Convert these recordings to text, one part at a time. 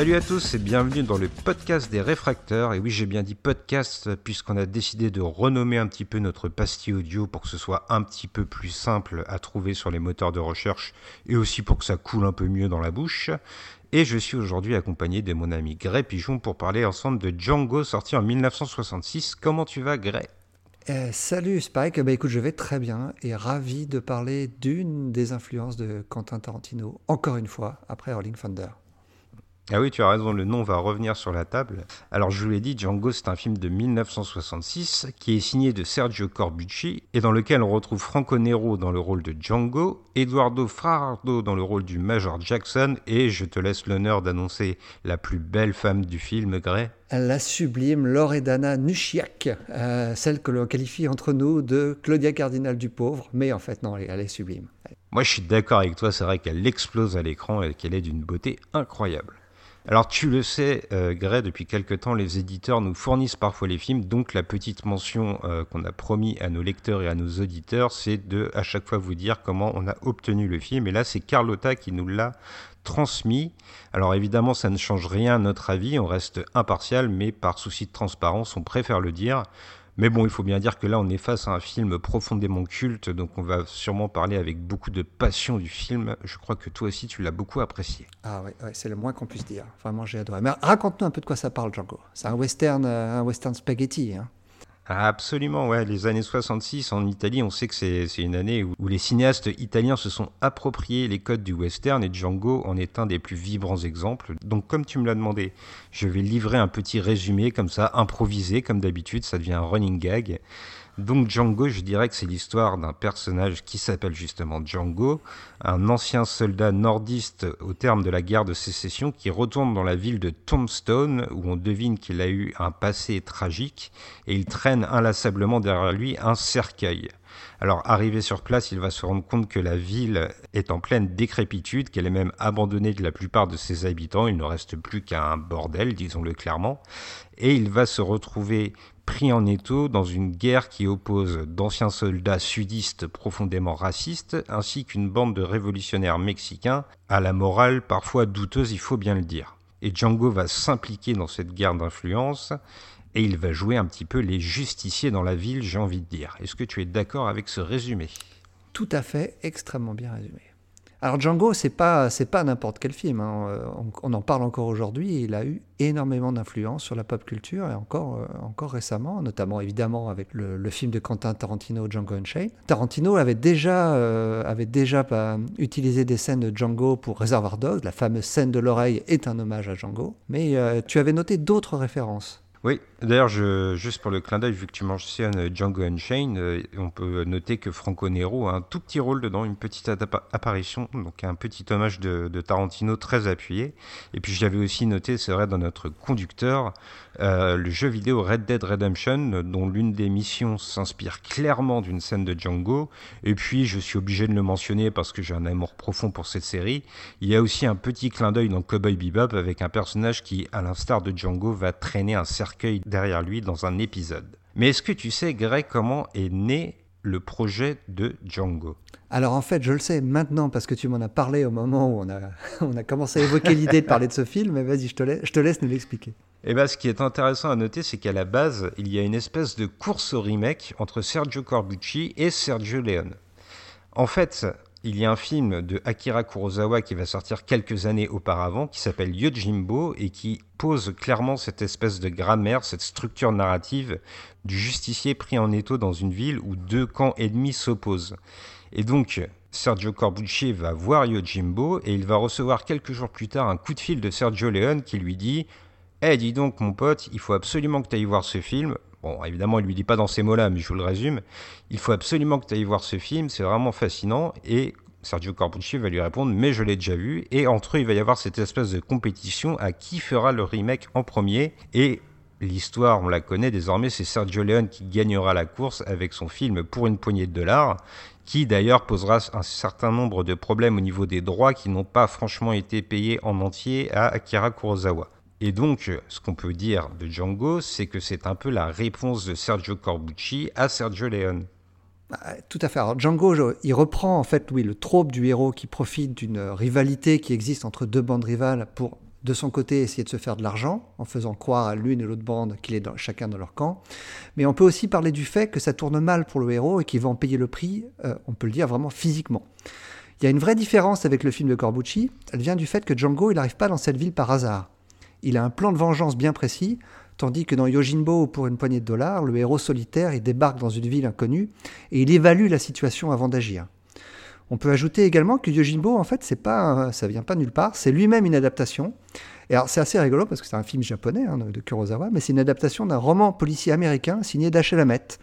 Salut à tous et bienvenue dans le podcast des réfracteurs. Et oui, j'ai bien dit podcast puisqu'on a décidé de renommer un petit peu notre pastille audio pour que ce soit un petit peu plus simple à trouver sur les moteurs de recherche et aussi pour que ça coule un peu mieux dans la bouche. Et je suis aujourd'hui accompagné de mon ami Gray Pigeon pour parler ensemble de Django sorti en 1966. Comment tu vas Gray Euh, salut Spike, bah écoute, je vais très bien et ravi de parler d'une des influences de Quentin Tarantino, encore une fois, après Rolling Thunder. Ah oui, tu as raison, le nom va revenir sur la table. Alors je vous l'ai dit, Django c'est un film de 1966 qui est signé de Sergio Corbucci et dans lequel on retrouve Franco Nero dans le rôle de Django, Eduardo Frardo dans le rôle du Major Jackson et je te laisse l'honneur d'annoncer la plus belle femme du film, Gray. La sublime Loredana Nuchiak, euh, celle que l'on qualifie entre nous de Claudia Cardinal du pauvre, mais en fait non, elle est, elle est sublime. Moi je suis d'accord avec toi, c'est vrai qu'elle explose à l'écran et qu'elle est d'une beauté incroyable. Alors tu le sais, euh, Gray, depuis quelque temps, les éditeurs nous fournissent parfois les films, donc la petite mention euh, qu'on a promis à nos lecteurs et à nos auditeurs, c'est de à chaque fois vous dire comment on a obtenu le film. Et là, c'est Carlotta qui nous l'a transmis. Alors évidemment, ça ne change rien à notre avis, on reste impartial, mais par souci de transparence, on préfère le dire. Mais bon, il faut bien dire que là, on est face à un film profondément culte, donc on va sûrement parler avec beaucoup de passion du film. Je crois que toi aussi, tu l'as beaucoup apprécié. Ah ouais, c'est le moins qu'on puisse dire. Vraiment, j'ai adoré. Mais raconte-nous un peu de quoi ça parle, Django. C'est un western, euh, un western spaghetti. Hein. Absolument, ouais. Les années 66 en Italie, on sait que c'est une année où les cinéastes italiens se sont appropriés les codes du western et Django en est un des plus vibrants exemples. Donc, comme tu me l'as demandé, je vais livrer un petit résumé comme ça, improvisé, comme d'habitude, ça devient un running gag. Donc Django, je dirais que c'est l'histoire d'un personnage qui s'appelle justement Django, un ancien soldat nordiste au terme de la guerre de sécession qui retourne dans la ville de Tombstone où on devine qu'il a eu un passé tragique et il traîne inlassablement derrière lui un cercueil. Alors arrivé sur place, il va se rendre compte que la ville est en pleine décrépitude, qu'elle est même abandonnée de la plupart de ses habitants, il ne reste plus qu'un bordel, disons-le clairement, et il va se retrouver pris en étau dans une guerre qui oppose d'anciens soldats sudistes profondément racistes ainsi qu'une bande de révolutionnaires mexicains à la morale parfois douteuse, il faut bien le dire. Et Django va s'impliquer dans cette guerre d'influence et il va jouer un petit peu les justiciers dans la ville, j'ai envie de dire. Est-ce que tu es d'accord avec ce résumé? Tout à fait, extrêmement bien résumé. Alors Django, c'est pas c'est pas n'importe quel film. hein. Euh, On, en parle encore aujourd'hui. Il a eu énormément d'influence sur la pop culture et encore euh, encore récemment, notamment évidemment avec le, film de Quentin Tarantino, Django Unchained. Tarantino avait déjà euh, avait déjà utilisé des scènes de Django pour Reservoir Dogs. La fameuse scène de l'oreille est un hommage à Django. Mais tu avais noté d'autres références. Oui, d'ailleurs, juste pour le clin d'œil, vu que tu mentionnes Django Unchained, euh, on peut noter que Franco Nero a un tout petit rôle dedans, une petite appa- apparition, donc un petit hommage de, Tarantino très appuyé. Et puis je l'avais aussi noté, c'est vrai, dans notre conducteur, euh, le jeu vidéo Red Dead Redemption, dont l'une des missions s'inspire clairement d'une scène de Django. Et puis, je suis obligé de le mentionner parce que j'ai un amour profond pour cette série. Il y a aussi un petit clin d'œil dans Cowboy Bebop avec un personnage qui, à l'instar de Django, va traîner un cercueil derrière lui dans un épisode. Mais est-ce que tu sais, Greg, comment est né le projet de Django? Alors en fait, je le sais maintenant parce que tu m'en as parlé au moment où on a, on a commencé à évoquer l'idée de parler de ce film. Mais vas-y, je te laisse, je te laisse nous l'expliquer. Eh ben, ce qui est intéressant à noter, c'est qu'à la base, il y a une espèce de course au remake entre Sergio Corbucci et Sergio Leone. En fait, il y a un film de Akira Kurosawa qui va sortir quelques années auparavant, qui s'appelle Yojimbo, et qui pose clairement cette espèce de grammaire, cette structure narrative du justicier pris en étau dans une ville où deux camps ennemis s'opposent. Et donc, Sergio Corbucci va voir Yojimbo et il va recevoir quelques jours plus tard un coup de fil de Sergio Leone qui lui dit Eh, dis donc, mon pote, il faut absolument que tu ailles voir ce film. Bon, évidemment, il lui dit pas dans ces mots-là, mais je vous le résume. Il faut absolument que tu ailles voir ce film, c'est vraiment fascinant. Et Sergio Corbucci va lui répondre Mais je l'ai déjà vu. Et entre eux, il va y avoir cette espèce de compétition à qui fera le remake en premier. Et L'histoire, on la connaît désormais, c'est Sergio Leone qui gagnera la course avec son film Pour une poignée de dollars, qui d'ailleurs posera un certain nombre de problèmes au niveau des droits qui n'ont pas franchement été payés en entier à Akira Kurosawa. Et donc, ce qu'on peut dire de Django, c'est que c'est un peu la réponse de Sergio Corbucci à Sergio Leone. Bah, tout à fait. Alors Django, il reprend en fait, oui, le trope du héros qui profite d'une rivalité qui existe entre deux bandes rivales pour, de son côté, essayer de se faire de l'argent en faisant croire à l'une et l'autre bande qu'il est dans, chacun dans leur camp. Mais on peut aussi parler du fait que ça tourne mal pour le héros et qu'il va en payer le prix, euh, on peut le dire vraiment physiquement. Il y a une vraie différence avec le film de Corbucci. Elle vient du fait que Django, il n'arrive pas dans cette ville par hasard. Il a un plan de vengeance bien précis, tandis que dans Yojimbo, pour une poignée de dollars, le héros solitaire, débarque dans une ville inconnue et il évalue la situation avant d'agir. On peut ajouter également que Yojimbo, en fait, c'est pas, ça vient pas nulle part, c'est lui-même une adaptation. Et alors, c'est assez rigolo parce que c'est un film japonais hein, de Kurosawa, mais c'est une adaptation d'un roman policier américain signé Dashiell Hammett.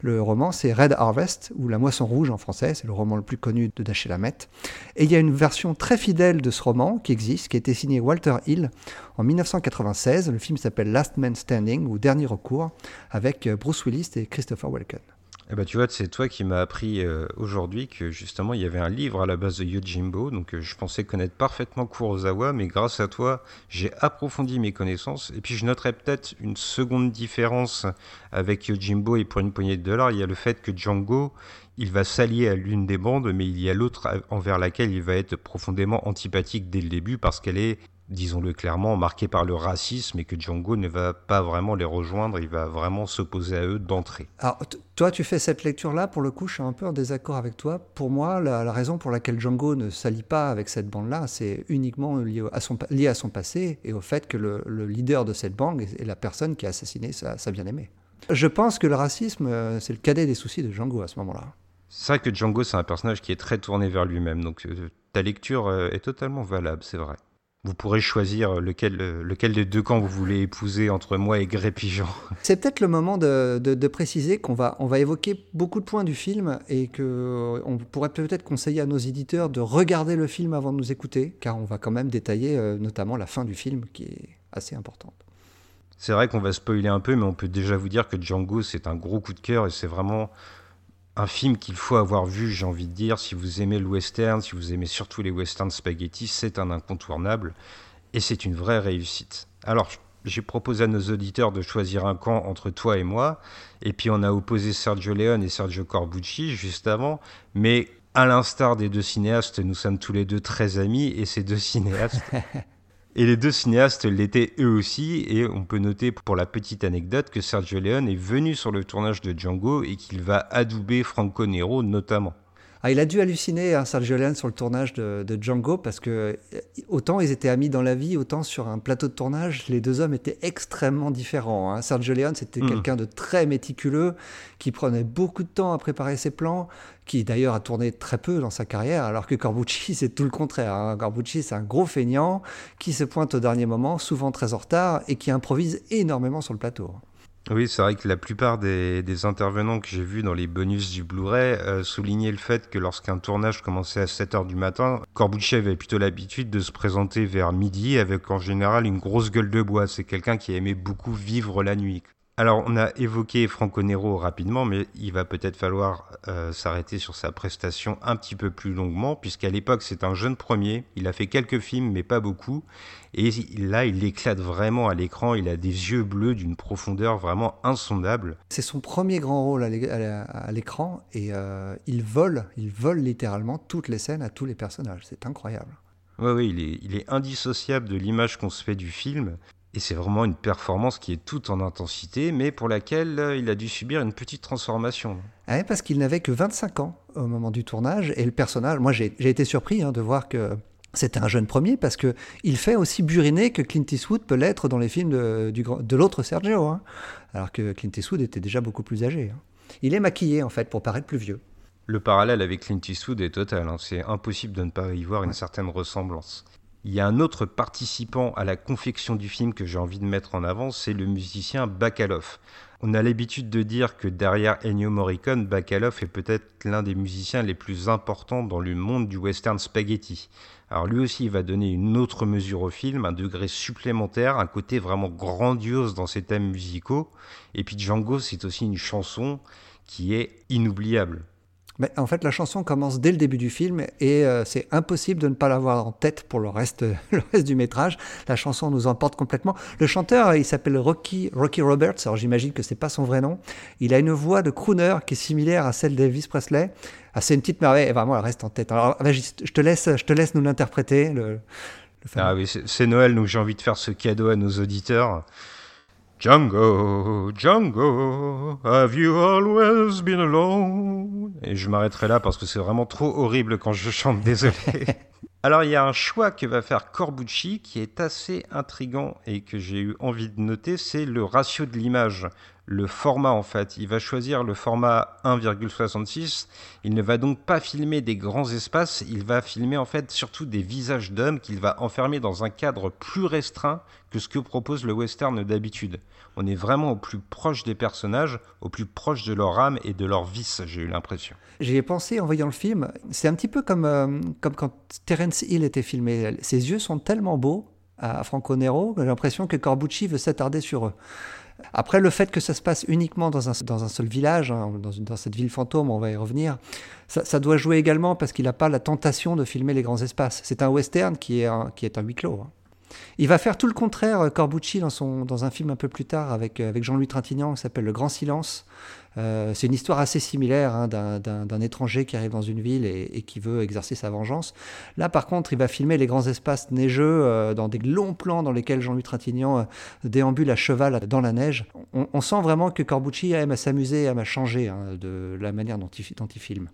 Le roman, c'est Red Harvest, ou La Moisson Rouge en français, c'est le roman le plus connu de Dashiell Hammett. Et il y a une version très fidèle de ce roman qui existe, qui a été signé Walter Hill en 1996. Le film s'appelle Last Man Standing, ou Dernier recours, avec Bruce Willis et Christopher Walken. Eh ben, tu vois, c'est toi qui m'as appris euh, aujourd'hui que justement il y avait un livre à la base de Yojimbo. Donc euh, je pensais connaître parfaitement Kurosawa, mais grâce à toi, j'ai approfondi mes connaissances. Et puis je noterais peut-être une seconde différence avec Yojimbo et pour une poignée de dollars. Il y a le fait que Django, il va s'allier à l'une des bandes, mais il y a l'autre envers laquelle il va être profondément antipathique dès le début parce qu'elle est disons-le clairement, marqué par le racisme et que Django ne va pas vraiment les rejoindre, il va vraiment s'opposer à eux d'entrée. Alors, toi, tu fais cette lecture-là, pour le coup, je suis un peu en désaccord avec toi. Pour moi, la, raison pour laquelle Django ne s'allie pas avec cette bande-là, c'est uniquement lié à, son, lié à son passé et au fait que le, leader de cette bande est la personne qui a assassiné sa, bien-aimée. Je pense que le racisme, euh, c'est le cadet des soucis de Django à ce moment-là. C'est vrai que Django, c'est un personnage qui est très tourné vers lui-même, donc euh, ta lecture euh, est totalement valable, c'est vrai. Vous pourrez choisir lequel, lequel des deux camps vous voulez épouser entre moi et Gré Pigeon. C'est peut-être le moment de, de, préciser qu'on va, on va évoquer beaucoup de points du film et qu'on pourrait peut-être conseiller à nos éditeurs de regarder le film avant de nous écouter, car on va quand même détailler euh, notamment la fin du film qui est assez importante. C'est vrai qu'on va spoiler un peu, mais on peut déjà vous dire que Django, c'est un gros coup de cœur et c'est vraiment un film qu'il faut avoir vu, j'ai envie de dire. Si vous aimez le western, si vous aimez surtout les westerns spaghetti, c'est un incontournable et c'est une vraie réussite. Alors, j'ai proposé à nos auditeurs de choisir un camp entre toi et moi, et puis on a opposé Sergio Leone et Sergio Corbucci juste avant, mais à l'instar des deux cinéastes, nous sommes tous les deux très amis, et ces deux cinéastes Et les deux cinéastes l'étaient eux aussi, et on peut noter pour la petite anecdote que Sergio Leone est venu sur le tournage de Django et qu'il va adouber Franco Nero notamment. Ah, il a dû halluciner, hein, Sergio Leone, sur le tournage de, Django, parce que euh, autant ils étaient amis dans la vie, autant sur un plateau de tournage, les deux hommes étaient extrêmement différents. Hein. Sergio Leone, c'était hmm. quelqu'un de très méticuleux, qui prenait beaucoup de temps à préparer ses plans, qui d'ailleurs a tourné très peu dans sa carrière, alors que Corbucci, c'est tout le contraire. Hein. Corbucci, c'est un gros feignant, qui se pointe au dernier moment, souvent très en retard, et qui improvise énormément sur le plateau. Oui, c'est vrai que la plupart des, intervenants que j'ai vus dans les bonus du Blu-ray euh, soulignaient le fait que lorsqu'un tournage commençait à 7h du matin, Corbucci avait plutôt l'habitude de se présenter vers midi avec en général une grosse gueule de bois. C'est quelqu'un qui aimait beaucoup vivre la nuit. Alors, on a évoqué Franco Nero rapidement, mais il va peut-être falloir euh, s'arrêter sur sa prestation un petit peu plus longuement, puisqu'à l'époque, c'est un jeune premier. Il a fait quelques films, mais pas beaucoup. Et là, il éclate vraiment à l'écran. Il a des yeux bleus d'une profondeur vraiment insondable. C'est son premier grand rôle à l'écran, et euh, il vole, il vole littéralement toutes les scènes à tous les personnages. C'est incroyable. Oui, oui, il est, il est indissociable de l'image qu'on se fait du film. Et c'est vraiment une performance qui est toute en intensité, mais pour laquelle euh, il a dû subir une petite transformation. Ah parce qu'il n'avait que 25 ans au moment du tournage, et le personnage, moi j'ai été surpris hein, de voir que c'était un jeune premier, parce qu'il fait aussi buriner que Clint Eastwood peut l'être dans les films de, de l'autre Sergio, hein. alors que Clint Eastwood était déjà beaucoup plus âgé. Hein. Il est maquillé en fait pour paraître plus vieux. Le parallèle avec Clint Eastwood est total, c'est impossible de ne pas y voir une certaine ressemblance. Il y a un autre participant à la confection du film que j'ai envie de mettre en avant, c'est le musicien Bakalov. On a l'habitude de dire que derrière Ennio Morricone, Bakalov est peut-être l'un des musiciens les plus importants dans le monde du western spaghetti. Alors lui aussi, il va donner une autre mesure au film, un degré supplémentaire, un côté vraiment grandiose dans ses thèmes musicaux. Et puis Django, c'est aussi une chanson qui est inoubliable. Mais en fait, la chanson commence dès le début du film et euh, c'est impossible de ne pas l'avoir en tête pour le reste, le reste du métrage. La chanson nous emporte complètement. Le chanteur, il s'appelle Rocky, Rocky Roberts. Alors j'imagine que c'est pas son vrai nom. Il a une voix de crooner qui est similaire à celle d'Elvis Presley. Ah, c'est une petite merveille. Et vraiment, elle reste en tête. Alors je te laisse, je te laisse nous l'interpréter. Ah oui, c'est Noël, donc j'ai envie de faire ce cadeau à nos auditeurs. Django, Django, have you always been alone? Et je m'arrêterai là parce que c'est vraiment trop horrible quand je chante, désolé. Alors il y a un choix que va faire Corbucci qui est assez intrigant et que j'ai eu envie de noter, c'est le ratio de l'image, le format en fait. Il va choisir le format 1,66. Il ne va donc pas filmer des grands espaces, il va filmer en fait surtout des visages d'hommes qu'il va enfermer dans un cadre plus restreint que ce que propose le western d'habitude. On est vraiment au plus proche des personnages, au plus proche de leur âme et de leur vice, j'ai eu l'impression. J'y ai pensé en voyant le film. C'est un petit peu comme, euh, comme quand Terence Hill était filmé. Ses yeux sont tellement beaux à Franco Nero j'ai l'impression que Corbucci veut s'attarder sur eux. Après, le fait que ça se passe uniquement dans un, dans un seul village, hein, dans, dans, cette ville fantôme, on va y revenir, ça, doit jouer également parce qu'il n'a pas la tentation de filmer les grands espaces. C'est un western qui est un, qui est un huis clos. Hein. Il va faire tout le contraire, euh, Corbucci, dans, son, dans un film un peu plus tard avec, euh, avec Jean-Louis Trintignant qui s'appelle Le Grand Silence. Euh, c'est une histoire assez similaire hein, d'un étranger qui arrive dans une ville et, qui veut exercer sa vengeance. Là, par contre, il va filmer les grands espaces neigeux dans des longs plans dans lesquels Jean-Louis Trintignant déambule à cheval dans la neige. On, sent vraiment que Corbucci aime à s'amuser, aime à changer hein, de la manière dont il, dont il filme.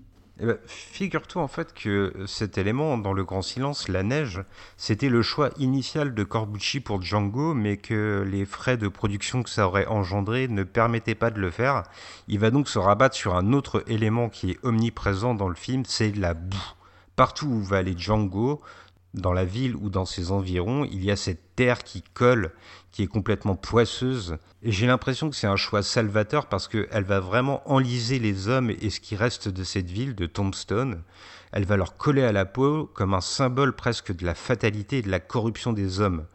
Eh ben, figure-toi en fait que cet élément dans le grand silence, la neige, c'était le choix initial de Corbucci pour Django, mais que les frais de production que ça aurait engendré ne permettaient pas de le faire. Il va donc se rabattre sur un autre élément qui est omniprésent dans le film, c'est la boue. Partout où va aller Django, dans la ville ou dans ses environs, il y a cette terre qui colle, qui est complètement poisseuse. Et j'ai l'impression que c'est un choix salvateur parce qu'elle va vraiment enliser les hommes et ce qui reste de cette ville, de Tombstone. Elle va leur coller à la peau comme un symbole presque de la fatalité et de la corruption des hommes.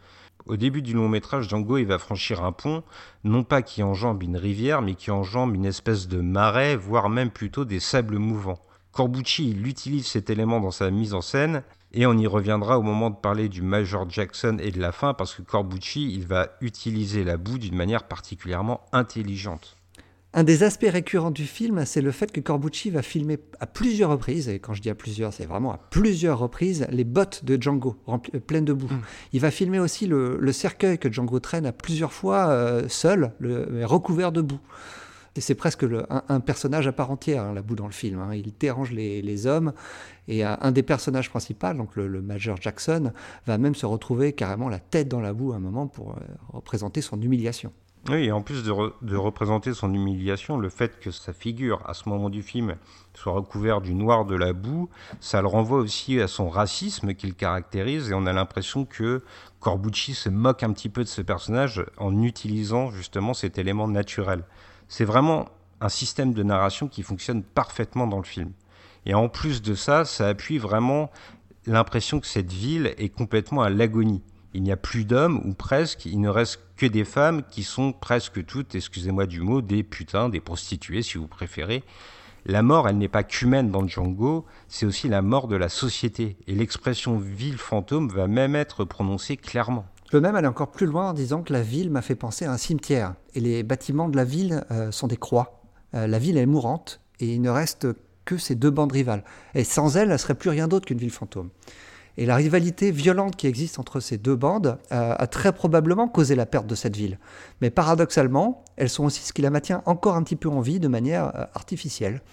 Au début du long métrage, Django il va franchir un pont, non pas qui enjambe une rivière, mais qui enjambe une espèce de marais, voire même plutôt des sables mouvants. Corbucci il utilise cet élément dans sa mise en scène et on y reviendra au moment de parler du Major Jackson et de la fin, parce que Corbucci, il va utiliser la boue d'une manière particulièrement intelligente. Un des aspects récurrents du film, c'est le fait que Corbucci va filmer à plusieurs reprises, et quand je dis à plusieurs, c'est vraiment à plusieurs reprises, les bottes de Django, euh, pleines de boue. Mm. Il va filmer aussi le, cercueil que Django traîne à plusieurs fois euh, seul, le, recouvert de boue c'est presque un, personnage à part entière, hein, la boue dans le film. Hein. Il dérange les, hommes. Et un, des personnages principaux, donc le, Major Jackson, va même se retrouver carrément la tête dans la boue à un moment pour euh, représenter son humiliation. Oui, et en plus de, représenter son humiliation, le fait que sa figure, à ce moment du film, soit recouverte du noir de la boue, ça le renvoie aussi à son racisme qu'il caractérise, et on a l'impression que Corbucci se moque un petit peu de ce personnage en utilisant justement cet élément naturel. C'est vraiment un système de narration qui fonctionne parfaitement dans le film. Et en plus de ça, ça appuie vraiment l'impression que cette ville est complètement à l'agonie. Il n'y a plus d'hommes, ou presque, il ne reste que des femmes qui sont presque toutes, excusez-moi du mot, des putains, des prostituées si vous préférez. La mort, elle n'est pas qu'humaine dans Django, c'est aussi la mort de la société. Et l'expression ville fantôme va même être prononcée clairement. Je peux même aller encore plus loin en disant que la ville m'a fait penser à un cimetière. Et les bâtiments de la ville euh, sont des croix. Euh, la ville est mourante et il ne reste que ces deux bandes rivales. Et sans elles, elle ne serait plus rien d'autre qu'une ville fantôme. Et la rivalité violente qui existe entre ces deux bandes euh, a très probablement causé la perte de cette ville. Mais paradoxalement, elles sont aussi ce qui la maintient encore un petit peu en vie de manière artificielle.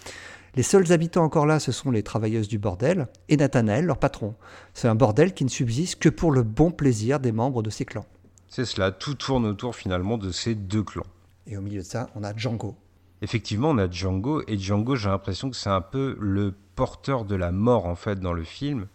Les seuls habitants encore là, ce sont les travailleuses du bordel et Nathanaël, leur patron. C'est un bordel qui ne subsiste que pour le bon plaisir des membres de ces clans. C'est cela, tout tourne autour finalement de ces deux clans. Et au milieu de ça, on a Django. Effectivement, on a Django, et Django, j'ai l'impression que c'est un peu le porteur de la mort en fait dans le film.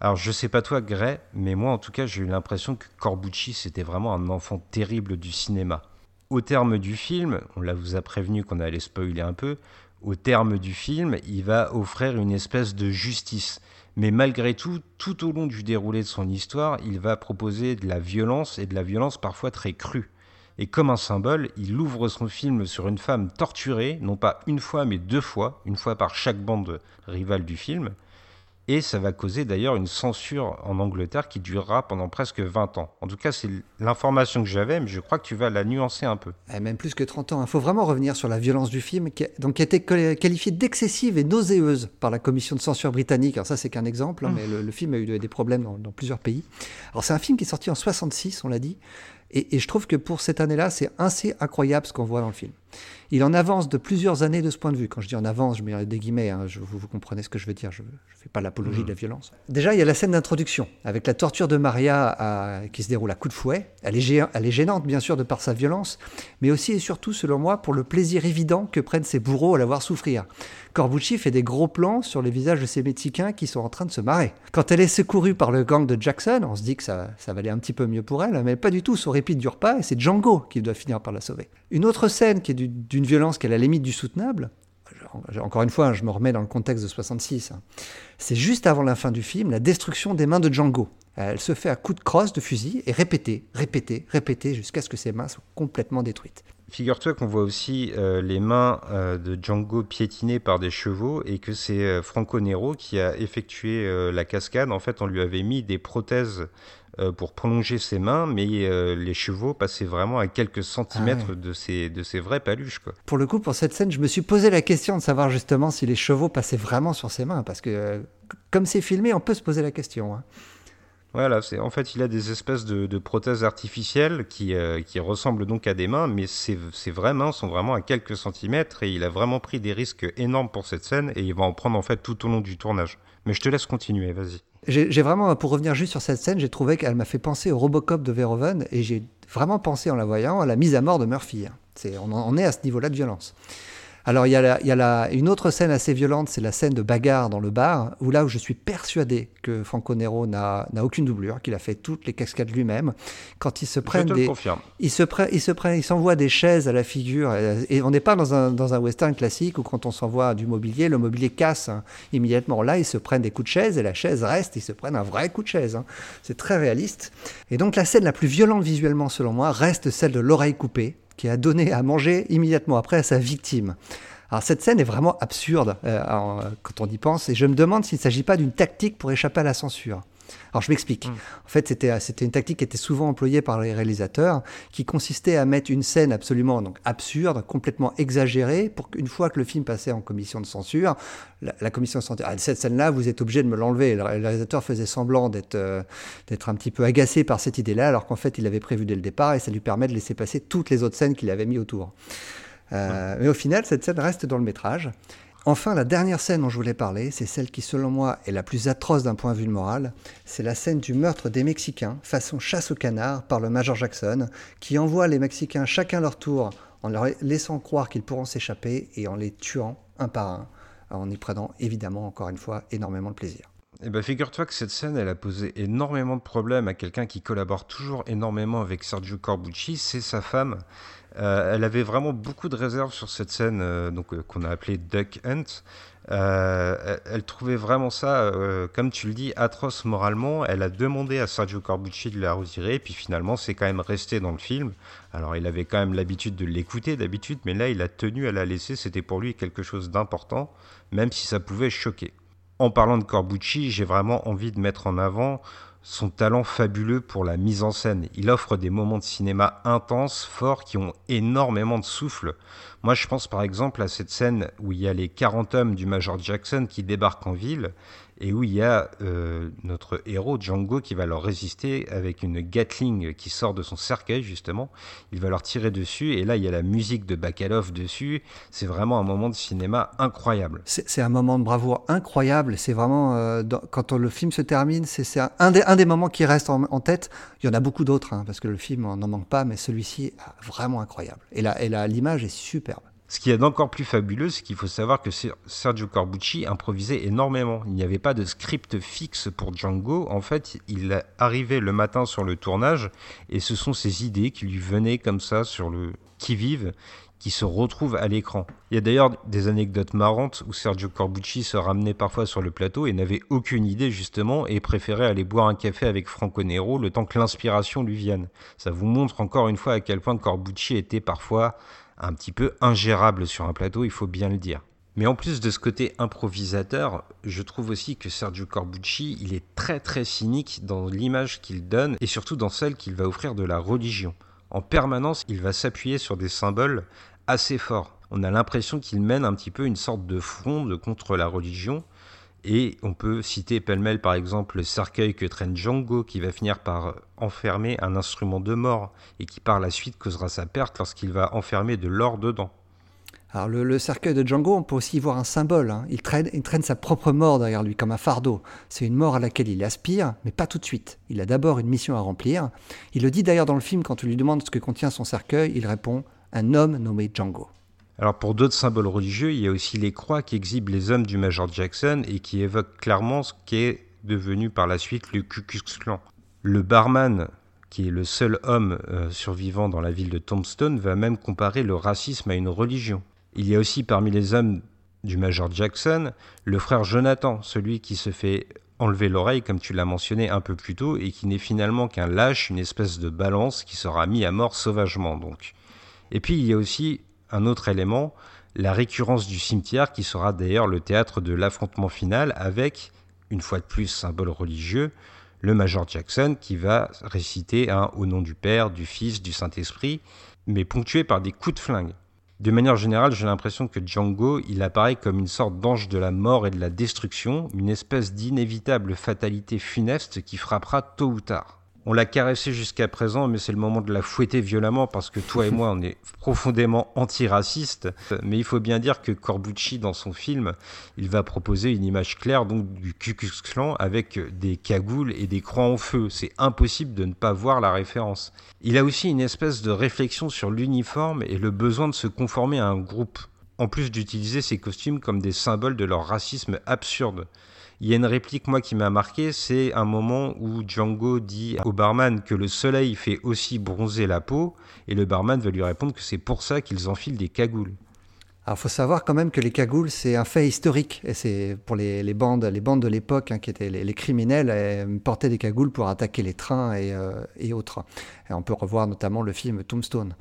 Alors je sais pas toi Gray, mais moi en tout cas j'ai eu l'impression que Corbucci c'était vraiment un enfant terrible du cinéma. Au terme du film, on l'a vous a prévenu qu'on allait spoiler un peu, au terme du film, il va offrir une espèce de justice. Mais malgré tout, tout au long du déroulé de son histoire, il va proposer de la violence et de la violence parfois très crue. Et comme un symbole, il ouvre son film sur une femme torturée, non pas une fois mais deux fois, une fois par chaque bande rivale du film. Et ça va causer d'ailleurs une censure en Angleterre qui durera pendant presque 20 ans. En tout cas, c'est l'information que j'avais, mais je crois que tu vas la nuancer un peu. Et eh, même plus que 30 ans. Il faut vraiment revenir sur la violence du film, qui a, donc, qui a été qualifiée d'excessive et nauséeuse par la commission de censure britannique. Alors ça, c'est qu'un exemple, hein, mmh. mais le, film a eu des problèmes dans, dans plusieurs pays. Alors c'est un film qui est sorti en 66, on l'a dit. Et, je trouve que pour cette année-là, c'est assez incroyable ce qu'on voit dans le film. Il en avance de plusieurs années de ce point de vue. Quand je dis en avance, je mets des guillemets, hein, vous, comprenez ce que je veux dire, je ne fais pas l'apologie de la violence. Déjà, il y a la scène d'introduction, avec la torture de Maria qui se déroule à coup de fouet. Elle est, elle est gênante, bien sûr, de par sa violence, mais aussi et surtout, selon moi, pour le plaisir évident que prennent ses bourreaux à la voir souffrir. Corbucci fait des gros plans sur les visages de ces Mexicains qui sont en train de se marrer. Quand elle est secourue par le gang de Jackson, on se dit que ça, ça va aller un petit peu mieux pour elle, mais pas du tout, son répit ne dure pas, et c'est Django qui doit finir par la sauver. Une autre scène qui est d'une violence qui est à la limite du soutenable, encore une fois, je me remets dans le contexte de 66, hein. c'est juste avant la fin du film, la destruction des mains de Django. Elle se fait à coups de crosse de fusil et répétée, répétée, répétée, jusqu'à ce que ses mains soient complètement détruites. Figure-toi qu'on voit aussi euh, les mains euh, de Django piétinées par des chevaux et que c'est euh, Franco Nero qui a effectué la cascade. En fait, on lui avait mis des prothèses pour prolonger ses mains, mais les chevaux passaient vraiment à quelques centimètres ah de, ces, de ces vraies paluches. Quoi. Pour le coup, pour cette scène, je me suis posé la question de savoir justement si les chevaux passaient vraiment sur ses mains, parce que comme c'est filmé, on peut se poser la question. Hein. Voilà, c'est en fait il a des espèces de, prothèses artificielles qui, euh, qui, ressemblent donc à des mains, mais ces, vraies mains sont vraiment à quelques centimètres et il a vraiment pris des risques énormes pour cette scène et il va en prendre en fait tout au long du tournage. Mais je te laisse continuer, vas-y. J'ai vraiment, pour revenir juste sur cette scène, j'ai trouvé qu'elle m'a fait penser au Robocop de Verhoeven et j'ai vraiment pensé en la voyant à la mise à mort de Murphy. Hein. on, on est à ce niveau-là de violence. Alors il y a, une autre scène assez violente, c'est la scène de bagarre dans le bar, où là où je suis persuadé que Franco Nero n'a aucune doublure, qu'il a fait toutes les cascades lui-même. Quand il se prennent des, il se prend, il se prend, il s'envoie des chaises à la figure, et on n'est pas dans un, dans un western classique où quand on s'envoie du mobilier, le mobilier casse hein, immédiatement. Là, ils se prennent des coups de chaise et la chaise reste, ils se prennent un vrai coup de chaise. Hein. C'est très réaliste. Et donc la scène la plus violente visuellement, selon moi, reste celle de l'oreille coupée qui a donné à manger immédiatement après à sa victime. Alors cette scène est vraiment absurde euh, quand on y pense, et je me demande s'il ne s'agit pas d'une tactique pour échapper à la censure. Alors je m'explique. Mm. En fait, c'était, c'était une tactique qui était souvent employée par les réalisateurs, qui consistait à mettre une scène absolument donc, absurde, complètement exagérée, pour qu'une fois que le film passait en commission de censure, la, commission de censure, ah, cette scène-là, vous êtes obligé de me l'enlever. Le réalisateur faisait semblant d'être, euh, d'être un petit peu agacé par cette idée-là, alors qu'en fait, il avait prévu dès le départ, et ça lui permet de laisser passer toutes les autres scènes qu'il avait mis autour. Euh, mais au final, cette scène reste dans le métrage. Enfin, la dernière scène dont je voulais parler, c'est celle qui, selon moi, est la plus atroce d'un point de vue moral. C'est la scène du meurtre des Mexicains, façon chasse au canard, par le Major Jackson, qui envoie les Mexicains chacun leur tour en leur laissant croire qu'ils pourront s'échapper et en les tuant un par un, en y prenant évidemment, encore une fois, énormément de plaisir. Eh ben, figure-toi que cette scène, elle a posé énormément de problèmes à quelqu'un qui collabore toujours énormément avec Sergio Corbucci, c'est sa femme. Euh, elle avait vraiment beaucoup de réserves sur cette scène euh, donc euh, qu'on a appelée Duck Hunt. Elle, trouvait vraiment ça, comme tu le dis, atroce moralement. Elle a demandé à Sergio Corbucci de la retirer, puis finalement, c'est quand même resté dans le film. Alors, il avait quand même l'habitude de l'écouter d'habitude, mais là, il a tenu à la laisser. C'était pour lui quelque chose d'important, même si ça pouvait choquer. En parlant de Corbucci, j'ai vraiment envie de mettre en avant son talent fabuleux pour la mise en scène. Il offre des moments de cinéma intenses, forts, qui ont énormément de souffle. Moi, je pense par exemple à cette scène où il y a les 40 hommes du Major Jackson qui débarquent en ville et où il y a euh, notre héros Django qui va leur résister avec une Gatling qui sort de son cercueil justement. Il va leur tirer dessus et là il y a la musique de Bakalov dessus. C'est vraiment un moment de cinéma incroyable. C'est un moment de bravoure incroyable. C'est vraiment euh, quand le film se termine, c'est un, des, moments qui reste en, tête. Il y en a beaucoup d'autres hein, parce que le film n'en manque pas, mais celui-ci est vraiment incroyable. Et là, l'image est superbe. Ce qui est encore plus fabuleux, c'est qu'il faut savoir que Sergio Corbucci improvisait énormément. Il n'y avait pas de script fixe pour Django. En fait, il arrivait le matin sur le tournage et ce sont ses idées qui lui venaient comme ça sur le qui-vive qui se retrouvent à l'écran. Il y a d'ailleurs des anecdotes marrantes où Sergio Corbucci se ramenait parfois sur le plateau et n'avait aucune idée justement et préférait aller boire un café avec Franco Nero le temps que l'inspiration lui vienne. Ça vous montre encore une fois à quel point Corbucci était parfois un petit peu ingérable sur un plateau, il faut bien le dire. Mais en plus de ce côté improvisateur, je trouve aussi que Sergio Corbucci, il est très très cynique dans l'image qu'il donne et surtout dans celle qu'il va offrir de la religion. En permanence, il va s'appuyer sur des symboles assez forts. On a l'impression qu'il mène un petit peu une sorte de fronde contre la religion. Et on peut citer pêle-mêle par exemple le cercueil que traîne Django qui va finir par enfermer un instrument de mort et qui par la suite causera sa perte lorsqu'il va enfermer de l'or dedans. Alors le, cercueil de Django, on peut aussi y voir un symbole. Hein. Il, traîne, il traîne sa propre mort derrière lui comme un fardeau. C'est une mort à laquelle il aspire, mais pas tout de suite. Il a d'abord une mission à remplir. Il le dit d'ailleurs dans le film quand on lui demande ce que contient son cercueil, il répond un homme nommé Django. Alors pour d'autres symboles religieux, il y a aussi les croix qui exhibent les hommes du Major Jackson et qui évoquent clairement ce qu'est devenu par la suite le Ku Klux Klan. Le barman, qui est le seul homme euh, survivant dans la ville de Tombstone, va même comparer le racisme à une religion. Il y a aussi parmi les hommes du Major Jackson le frère Jonathan, celui qui se fait enlever l'oreille, comme tu l'as mentionné un peu plus tôt, et qui n'est finalement qu'un lâche, une espèce de balance qui sera mis à mort sauvagement donc. Et puis il y a aussi un autre élément, la récurrence du cimetière qui sera d'ailleurs le théâtre de l'affrontement final avec, une fois de plus, symbole religieux, le Major Jackson qui va réciter un Au nom du Père, du Fils, du Saint-Esprit, mais ponctué par des coups de flingue. De manière générale, j'ai l'impression que Django, il apparaît comme une sorte d'ange de la mort et de la destruction, une espèce d'inévitable fatalité funeste qui frappera tôt ou tard. On l'a caressé jusqu'à présent, mais c'est le moment de la fouetter violemment parce que toi et moi, on est profondément antiracistes. Mais il faut bien dire que Corbucci, dans son film, il va proposer une image claire donc du Ku avec des cagoules et des croix en feu. C'est impossible de ne pas voir la référence. Il a aussi une espèce de réflexion sur l'uniforme et le besoin de se conformer à un groupe, en plus d'utiliser ces costumes comme des symboles de leur racisme absurde. Il y a une réplique, moi, qui m'a marqué, c'est un moment où Django dit au barman que le soleil fait aussi bronzer la peau, et le barman va lui répondre que c'est pour ça qu'ils enfilent des cagoules. Alors, il faut savoir quand même que les cagoules, c'est un fait historique. Et c'est pour les, bandes, les bandes de l'époque, hein, qui étaient les, criminels, portaient des cagoules pour attaquer les trains et, euh, et, autres. Et on peut revoir notamment le film Tombstone.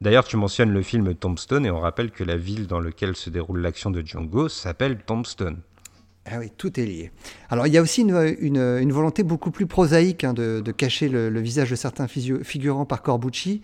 D'ailleurs, tu mentionnes le film Tombstone, et on rappelle que la ville dans laquelle se déroule l'action de Django s'appelle Tombstone. Ah oui, tout est lié. Alors il y a aussi une, volonté beaucoup plus prosaïque hein, de, cacher le, visage de certains figurants par Corbucci,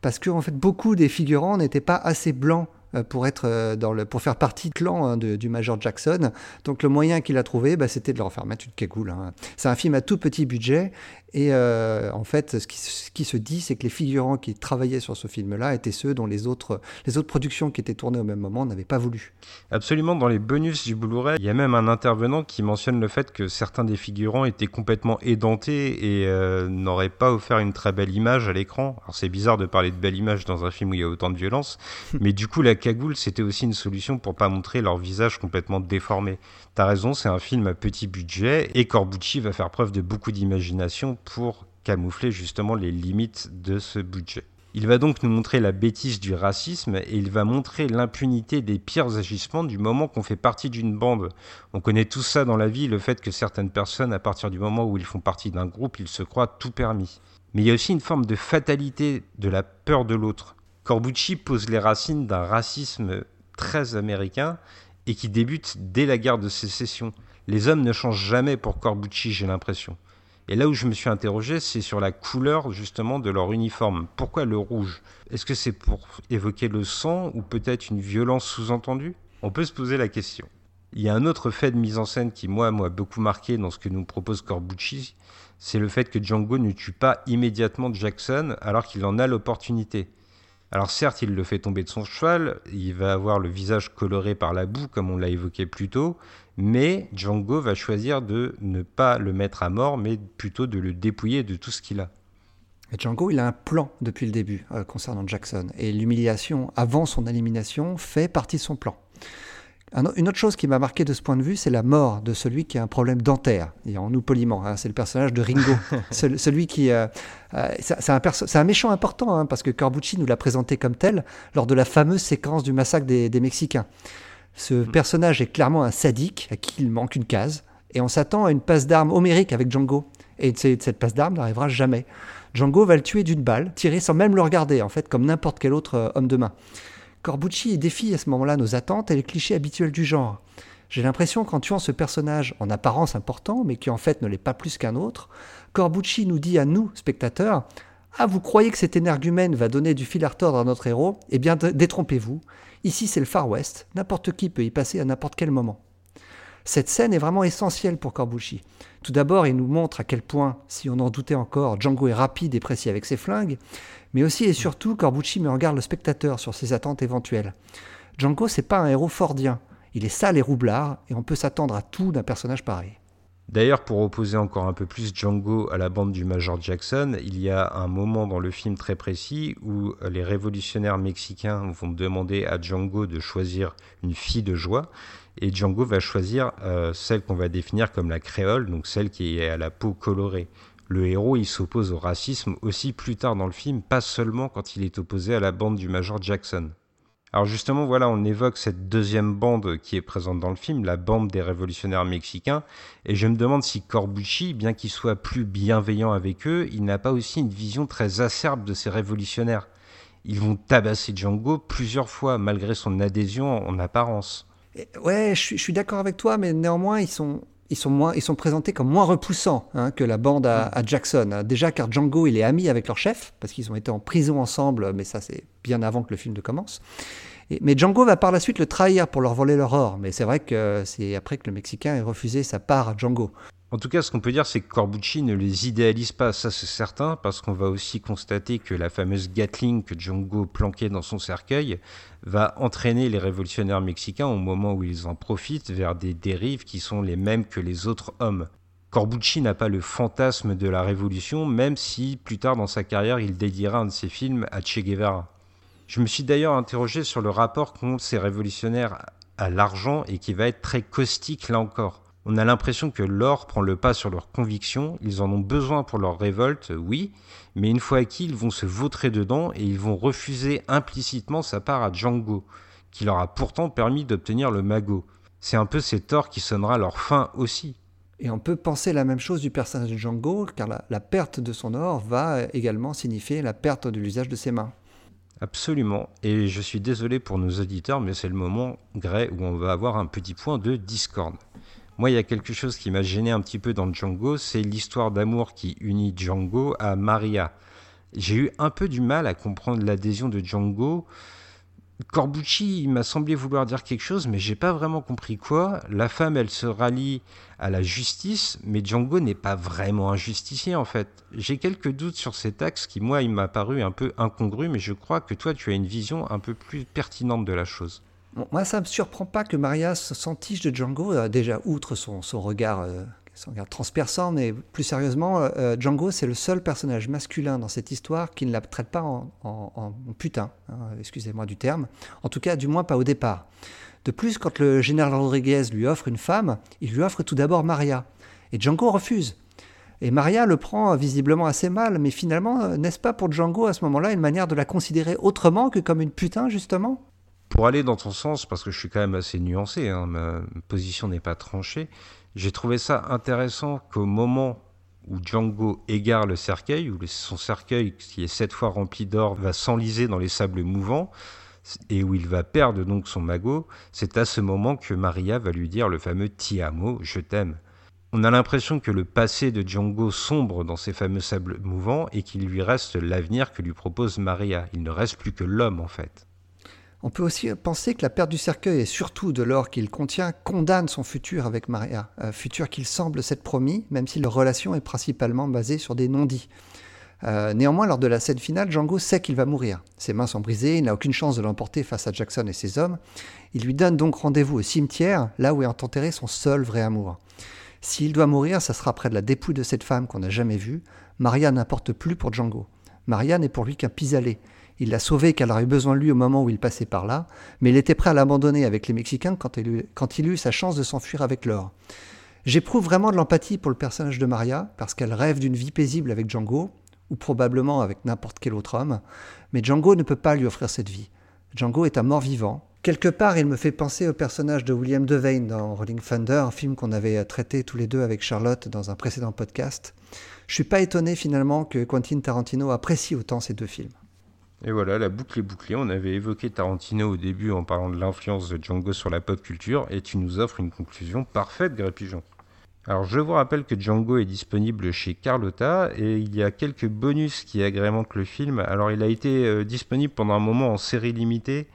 parce que en fait beaucoup des figurants n'étaient pas assez blancs pour, être euh, dans le, pour faire partie du clan hein, du Major Jackson. Donc le moyen qu'il a trouvé, bah, c'était de leur faire mettre une cagoule. Hein. C'est un film à tout petit budget et euh, en fait, ce qui, se dit, c'est que les figurants qui travaillaient sur ce film-là étaient ceux dont les autres, les autres productions qui étaient tournées au même moment n'avaient pas voulu. Absolument, dans les bonus du Blu-ray, il y a même un intervenant qui mentionne le fait que certains des figurants étaient complètement édentés et euh, n'auraient pas offert une très belle image à l'écran. Alors c'est bizarre de parler de belle image dans un film où il y a autant de violence, mais du coup la cagoule c'était aussi une solution pour pas montrer leur visage complètement déformé. T'as raison, c'est un film à petit budget et Corbucci va faire preuve de beaucoup d'imagination pour camoufler justement les limites de ce budget. Il va donc nous montrer la bêtise du racisme et il va montrer l'impunité des pires agissements du moment qu'on fait partie d'une bande. On connaît tout ça dans la vie, le fait que certaines personnes, à partir du moment où ils font partie d'un groupe, ils se croient tout permis. Mais il y a aussi une forme de fatalité de la peur de l'autre. Corbucci pose les racines d'un racisme très américain et qui débute dès la guerre de sécession. Les hommes ne changent jamais pour Corbucci, j'ai l'impression. Et là où je me suis interrogé, c'est sur la couleur justement de leur uniforme. Pourquoi le rouge? Est-ce que c'est pour évoquer le sang ou peut-être une violence sous-entendue? On peut se poser la question. Il y a un autre fait de mise en scène qui, moi, m'a beaucoup marqué dans ce que nous propose Corbucci, c'est le fait que Django ne tue pas immédiatement Jackson alors qu'il en a l'opportunité. Alors certes, il le fait tomber de son cheval, il va avoir le visage coloré par la boue, comme on l'a évoqué plus tôt, mais Django va choisir de ne pas le mettre à mort, mais plutôt de le dépouiller de tout ce qu'il a. Django, il a un plan depuis le début euh, concernant Jackson. Et l'humiliation avant son élimination fait partie de son plan. Une autre chose qui m'a marqué de ce point de vue, c'est la mort de celui qui a un problème dentaire. Et en nous poliment, hein, c'est le personnage de Ringo. celui qui. Euh, euh, c'est un, un, méchant important, hein, parce que Corbucci nous l'a présenté comme tel lors de la fameuse séquence du massacre des, des Mexicains. Ce mm. personnage est clairement un sadique à qui il manque une case. Et on s'attend à une passe d'armes homérique avec Django. Et cette passe d'armes n'arrivera jamais. Django va le tuer d'une balle, tirée sans même le regarder, en fait, comme n'importe quel autre euh, homme de main. Corbucci défie à ce moment-là nos attentes et les clichés habituels du genre. J'ai l'impression qu'en tuant ce personnage en apparence important, mais qui en fait ne l'est pas plus qu'un autre, Corbucci nous dit à nous, spectateurs, Ah, vous croyez que cet énergumène va donner du fil à retordre à notre héros? Eh bien, détrompez-vous. Ici, c'est le Far West. N'importe qui peut y passer à n'importe quel moment. Cette scène est vraiment essentielle pour Corbucci. Tout d'abord, il nous montre à quel point, si on en doutait encore, Django est rapide et précis avec ses flingues, mais aussi et surtout, Corbucci met en garde le spectateur sur ses attentes éventuelles. Django, c'est pas un héros fordien. Il est sale et roublard, et on peut s'attendre à tout d'un personnage pareil. D'ailleurs, pour opposer encore un peu plus Django à la bande du Major Jackson, il y a un moment dans le film très précis où les révolutionnaires mexicains vont demander à Django de choisir une fille de joie et Django va choisir euh, celle qu'on va définir comme la créole, donc celle qui est à la peau colorée. Le héros, il s'oppose au racisme aussi plus tard dans le film, pas seulement quand il est opposé à la bande du Major Jackson. Alors justement, voilà, on évoque cette deuxième bande qui est présente dans le film, la bande des révolutionnaires mexicains, et je me demande si Corbucci, bien qu'il soit plus bienveillant avec eux, il n'a pas aussi une vision très acerbe de ces révolutionnaires. Ils vont tabasser Django plusieurs fois, malgré son adhésion en apparence. Ouais, je suis, d'accord avec toi, mais néanmoins, ils sont, ils sont, moins, ils sont présentés comme moins repoussants hein, que la bande à, Jackson. Déjà, car Django, il est ami avec leur chef, parce qu'ils ont été en prison ensemble, mais ça, c'est bien avant que le film ne commence. Mais Django va par la suite le trahir pour leur voler leur or. Mais c'est vrai que c'est après que le Mexicain ait refusé sa part à Django. En tout cas, ce qu'on peut dire, c'est que Corbucci ne les idéalise pas, ça c'est certain, parce qu'on va aussi constater que la fameuse Gatling que Django planquait dans son cercueil va entraîner les révolutionnaires mexicains au moment où ils en profitent vers des dérives qui sont les mêmes que les autres hommes. Corbucci n'a pas le fantasme de la révolution, même si plus tard dans sa carrière il dédiera un de ses films à Che Guevara. Je me suis d'ailleurs interrogé sur le rapport qu'ont ces révolutionnaires à l'argent et qui va être très caustique là encore. On a l'impression que l'or prend le pas sur leurs convictions, ils en ont besoin pour leur révolte, oui, mais une fois acquis, ils vont se vautrer dedans et ils vont refuser implicitement sa part à Django, qui leur a pourtant permis d'obtenir le magot. C'est un peu cet or qui sonnera leur fin aussi. Et on peut penser la même chose du personnage de Django, car la, la perte de son or va également signifier la perte de l'usage de ses mains. Absolument. Et je suis désolé pour nos auditeurs, mais c'est le moment, Gray, où on va avoir un petit point de discorde. Moi, il y a quelque chose qui m'a gêné un petit peu dans Django, c'est l'histoire d'amour qui unit Django à Maria. J'ai eu un peu du mal à comprendre l'adhésion de Django. Corbucci m'a semblé vouloir dire quelque chose, mais j'ai pas vraiment compris quoi. La femme, elle se rallie à la justice, mais Django n'est pas vraiment un justicier en fait. J'ai quelques doutes sur cet axe qui, moi, il m'a paru un peu incongru, mais je crois que toi, tu as une vision un peu plus pertinente de la chose moi, ça me surprend pas que Maria se sentiche de Django, euh, déjà outre son, regard, euh, son regard transperçant, mais plus sérieusement, euh, Django, c'est le seul personnage masculin dans cette histoire qui ne la traite pas en, putain, hein, excusez-moi du terme, en tout cas, du moins pas au départ. De plus, quand le général Rodriguez lui offre une femme, il lui offre tout d'abord Maria. Et Django refuse. Et Maria le prend visiblement assez mal, mais finalement, n'est-ce pas pour Django à ce moment-là une manière de la considérer autrement que comme une putain, justement? Pour aller dans ton sens, parce que je suis quand même assez nuancé, hein, ma position n'est pas tranchée, j'ai trouvé ça intéressant qu'au moment où Django égare le cercueil, où son cercueil, qui est sept fois rempli d'or, va s'enliser dans les sables mouvants, et où il va perdre donc son magot, c'est à ce moment que Maria va lui dire le fameux Ti amo, je t'aime. On a l'impression que le passé de Django sombre dans ces fameux sables mouvants et qu'il lui reste l'avenir que lui propose Maria. Il ne reste plus que l'homme en fait. On peut aussi penser que la perte du cercueil et surtout de l'or qu'il contient condamne son futur avec Maria, un futur qu'il semble s'être promis, même si leur relation est principalement basée sur des non-dits. Euh, néanmoins, lors de la scène finale, Django sait qu'il va mourir. Ses mains sont brisées, il n'a aucune chance de l'emporter face à Jackson et ses hommes. Il lui donne donc rendez-vous au cimetière, là où est enterré son seul vrai amour. S'il doit mourir, ça sera près de la dépouille de cette femme qu'on n'a jamais vue. Maria n'importe plus pour Django. Maria n'est pour lui qu'un pis-aller. Il l'a sauvée qu'elle aurait eu besoin de lui au moment où il passait par là, mais il était prêt à l'abandonner avec les Mexicains quand il, eut, quand il eut sa chance de s'enfuir avec l'or. J'éprouve vraiment de l'empathie pour le personnage de Maria, parce qu'elle rêve d'une vie paisible avec Django, ou probablement avec n'importe quel autre homme, mais Django ne peut pas lui offrir cette vie. Django est un mort-vivant. Quelque part, il me fait penser au personnage de William Devane dans Rolling Thunder, un film qu'on avait traité tous les deux avec Charlotte dans un précédent podcast. Je suis pas étonné finalement que Quentin Tarantino apprécie autant ces deux films. Et voilà, la boucle est bouclée. On avait évoqué Tarantino au début en parlant de l'influence de Django sur la pop culture, et tu nous offres une conclusion parfaite, Gré-Pigeon. Alors je vous rappelle que Django est disponible chez Carlotta et il y a quelques bonus qui agrémentent le film. Alors il a été euh, disponible pendant un moment en série limitée,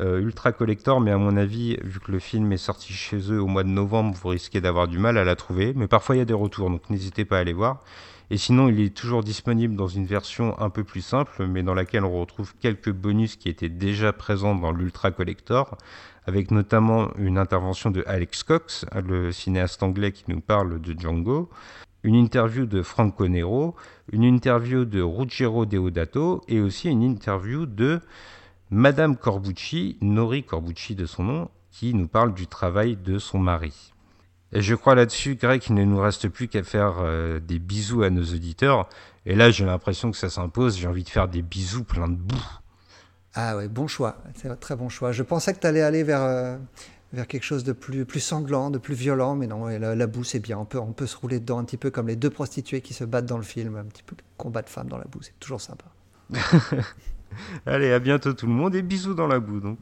euh, ultra collector, mais à mon avis, vu que le film est sorti chez eux au mois de novembre, vous risquez d'avoir du mal à la trouver. Mais parfois il y a des retours, donc n'hésitez pas à aller voir. Et sinon, il est toujours disponible dans une version un peu plus simple, mais dans laquelle on retrouve quelques bonus qui étaient déjà présents dans l'Ultra Collector, avec notamment une intervention de Alex Cox, le cinéaste anglais qui nous parle de Django, une interview de Franco Nero, une interview de Ruggero Deodato et aussi une interview de Madame Corbucci, Nori Corbucci de son nom, qui nous parle du travail de son mari. Et je crois là-dessus, Greg, qu'il ne nous reste plus qu'à faire euh, des bisous à nos auditeurs. Et là, j'ai l'impression que ça s'impose. J'ai envie de faire des bisous plein de boue. Ah ouais, bon choix. C'est un très bon choix. Je pensais que tu allais aller vers, euh, vers quelque chose de plus, plus sanglant, de plus violent, mais non, la, la boue, c'est bien. On peut, on peut se rouler dedans un petit peu comme les deux prostituées qui se battent dans le film. Un petit peu de combat de femmes dans la boue, c'est toujours sympa. Allez, à bientôt tout le monde et bisous dans la boue donc.